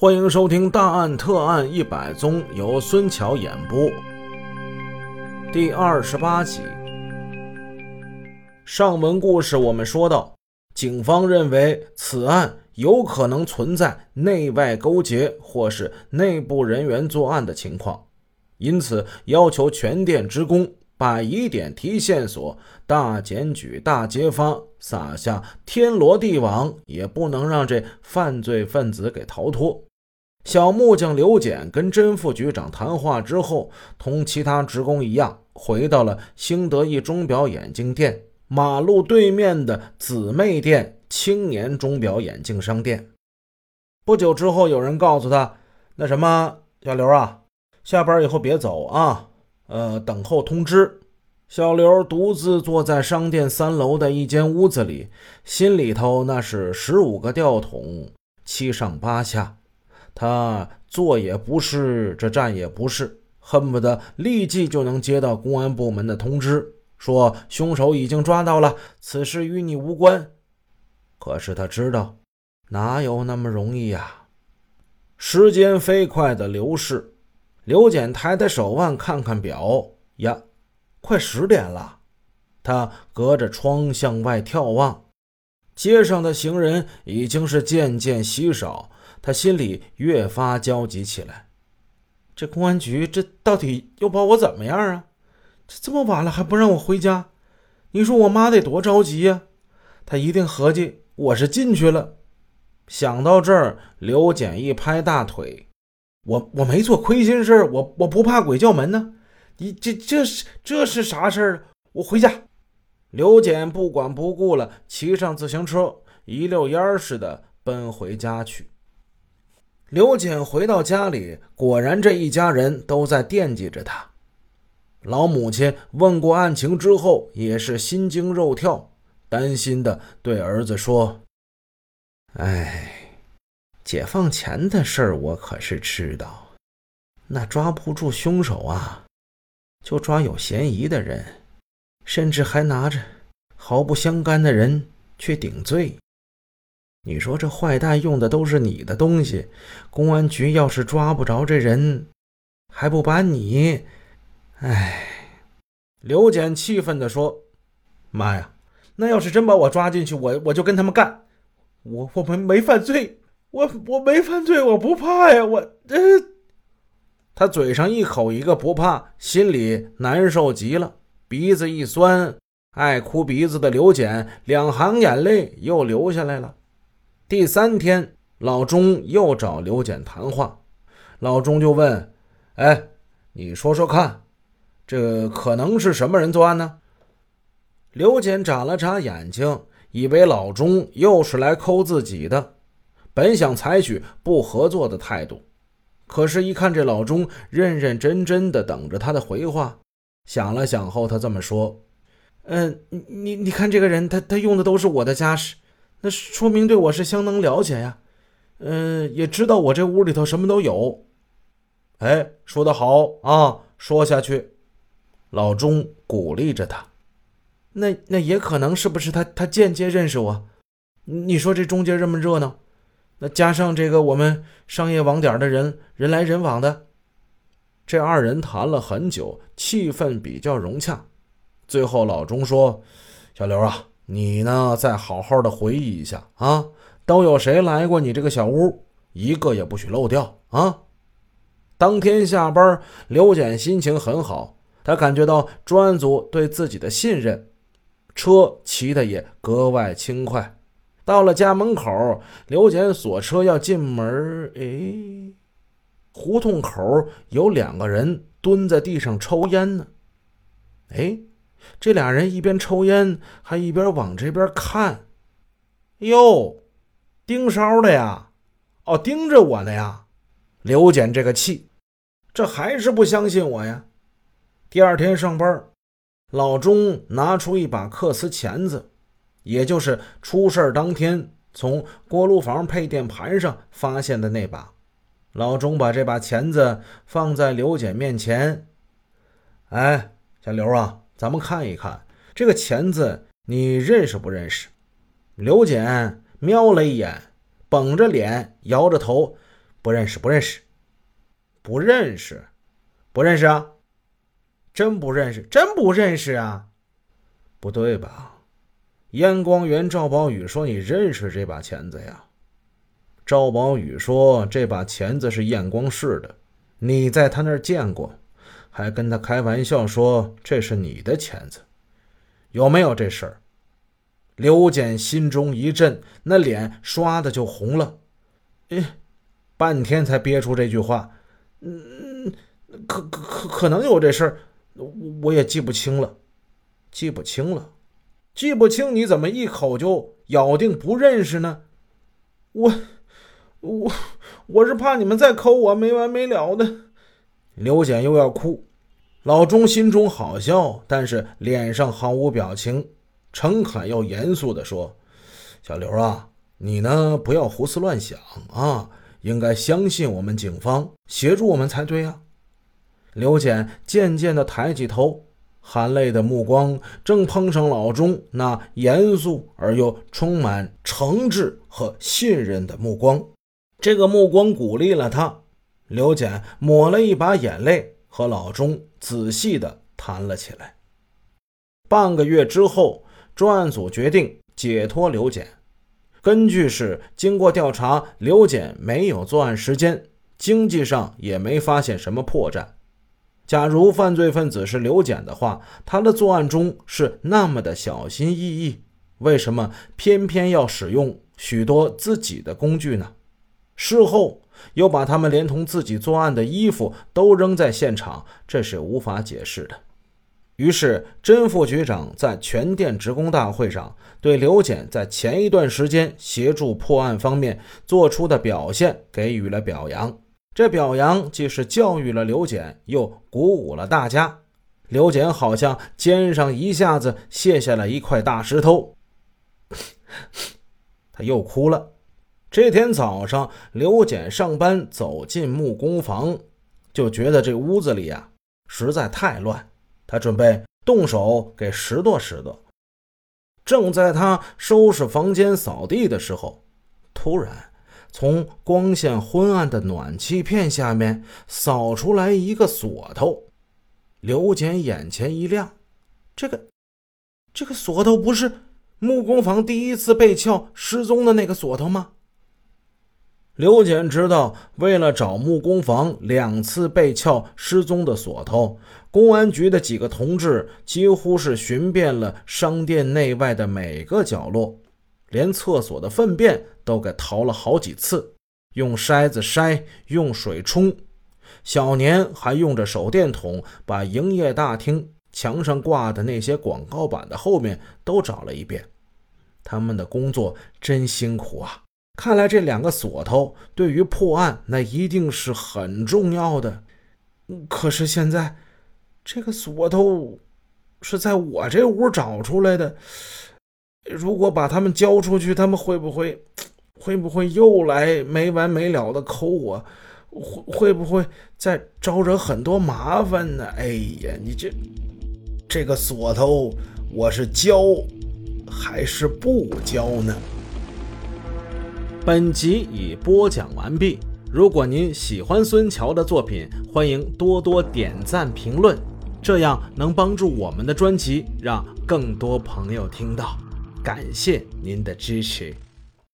欢迎收听《大案特案一百宗》，由孙桥演播。第二十八集，上文故事我们说到，警方认为此案有可能存在内外勾结或是内部人员作案的情况，因此要求全店职工把疑点提线索，大检举、大揭发，撒下天罗地网，也不能让这犯罪分子给逃脱。小木匠刘简跟甄副局长谈话之后，同其他职工一样，回到了兴德一钟表眼镜店马路对面的姊妹店青年钟表眼镜商店。不久之后，有人告诉他：“那什么，小刘啊，下班以后别走啊，呃，等候通知。”小刘独自坐在商店三楼的一间屋子里，心里头那是十五个吊桶，七上八下。他坐也不是，这站也不是，恨不得立即就能接到公安部门的通知，说凶手已经抓到了，此事与你无关。可是他知道，哪有那么容易呀？时间飞快的流逝，刘简抬抬手腕，看看表，呀，快十点了。他隔着窗向外眺望，街上的行人已经是渐渐稀少。他心里越发焦急起来，这公安局这到底又把我怎么样啊？这这么晚了还不让我回家，你说我妈得多着急呀？他一定合计我是进去了。想到这儿，刘简一拍大腿：“我我没做亏心事我我不怕鬼叫门呢。你这这是这是啥事儿？我回家。”刘简不管不顾了，骑上自行车，一溜烟似的奔回家去。刘简回到家里，果然这一家人都在惦记着他。老母亲问过案情之后，也是心惊肉跳，担心的对儿子说：“哎，解放前的事儿我可是知道，那抓不住凶手啊，就抓有嫌疑的人，甚至还拿着毫不相干的人去顶罪。”你说这坏蛋用的都是你的东西，公安局要是抓不着这人，还不把你……哎！刘简气愤地说：“妈呀，那要是真把我抓进去，我我就跟他们干！我我们没犯罪，我我没犯罪，我不怕呀！我……呃……他嘴上一口一个不怕，心里难受极了，鼻子一酸，爱哭鼻子的刘简两行眼泪又流下来了。”第三天，老钟又找刘简谈话，老钟就问：“哎，你说说看，这可能是什么人作案呢？”刘简眨了眨眼睛，以为老钟又是来抠自己的，本想采取不合作的态度，可是，一看这老钟认认真真的等着他的回话，想了想后，他这么说：“嗯，你你你看这个人，他他用的都是我的家什。”那说明对我是相当了解呀，嗯，也知道我这屋里头什么都有。哎，说得好啊，说下去。老钟鼓励着他。那那也可能是不是他他间接认识我？你说这中间这么热闹，那加上这个我们商业网点的人人来人往的，这二人谈了很久，气氛比较融洽。最后老钟说：“小刘啊。”你呢？再好好的回忆一下啊！都有谁来过你这个小屋？一个也不许漏掉啊！当天下班，刘简心情很好，他感觉到专案组对自己的信任，车骑的也格外轻快。到了家门口，刘简锁车要进门，哎，胡同口有两个人蹲在地上抽烟呢，哎。这俩人一边抽烟，还一边往这边看。哟，盯梢的呀！哦，盯着我呢呀！刘简这个气，这还是不相信我呀。第二天上班，老钟拿出一把克斯钳子，也就是出事当天从锅炉房配电盘上发现的那把。老钟把这把钳子放在刘简面前。哎，小刘啊！咱们看一看这个钳子，你认识不认识？刘简瞄了一眼，绷着脸，摇着头：“不认识，不认识，不认识，不认识啊！真不认识，真不认识啊！不对吧？燕光元赵宝宇说：“你认识这把钳子呀？”赵宝宇说：“这把钳子是燕光氏的，你在他那儿见过，还跟他开玩笑说这是你的钳子，有没有这事儿？”刘简心中一震，那脸唰的就红了，哎，半天才憋出这句话：“嗯，可可可可能有这事儿，我也记不清了，记不清了，记不清，你怎么一口就咬定不认识呢？我我我是怕你们再抠我没完没了的。”刘简又要哭，老钟心中好笑，但是脸上毫无表情。诚恳又严肃地说：“小刘啊，你呢不要胡思乱想啊，应该相信我们警方，协助我们才对啊。”刘简渐渐地抬起头，含泪的目光正碰上老钟那严肃而又充满诚挚和信任的目光。这个目光鼓励了他。刘简抹了一把眼泪，和老钟仔细地谈了起来。半个月之后。专案组决定解脱刘简。根据是经过调查，刘简没有作案时间，经济上也没发现什么破绽。假如犯罪分子是刘简的话，他的作案中是那么的小心翼翼，为什么偏偏要使用许多自己的工具呢？事后又把他们连同自己作案的衣服都扔在现场，这是无法解释的。于是，甄副局长在全店职工大会上对刘简在前一段时间协助破案方面做出的表现给予了表扬。这表扬既是教育了刘简，又鼓舞了大家。刘简好像肩上一下子卸下了一块大石头，他又哭了。这天早上，刘简上班走进木工房，就觉得这屋子里呀实在太乱。他准备动手给拾掇拾掇，正在他收拾房间、扫地的时候，突然从光线昏暗的暖气片下面扫出来一个锁头。刘简眼前一亮，这个这个锁头不是木工房第一次被撬失踪的那个锁头吗？刘简知道，为了找木工房两次被撬失踪的锁头，公安局的几个同志几乎是寻遍了商店内外的每个角落，连厕所的粪便都给淘了好几次，用筛子筛，用水冲。小年还用着手电筒把营业大厅墙上挂的那些广告板的后面都找了一遍。他们的工作真辛苦啊！看来这两个锁头对于破案那一定是很重要的。可是现在，这个锁头是在我这屋找出来的。如果把他们交出去，他们会不会 会不会又来没完没了的抠我？会会不会再招惹很多麻烦呢？哎呀，你这这个锁头，我是交还是不交呢？本集已播讲完毕。如果您喜欢孙桥的作品，欢迎多多点赞评论，这样能帮助我们的专辑让更多朋友听到。感谢您的支持。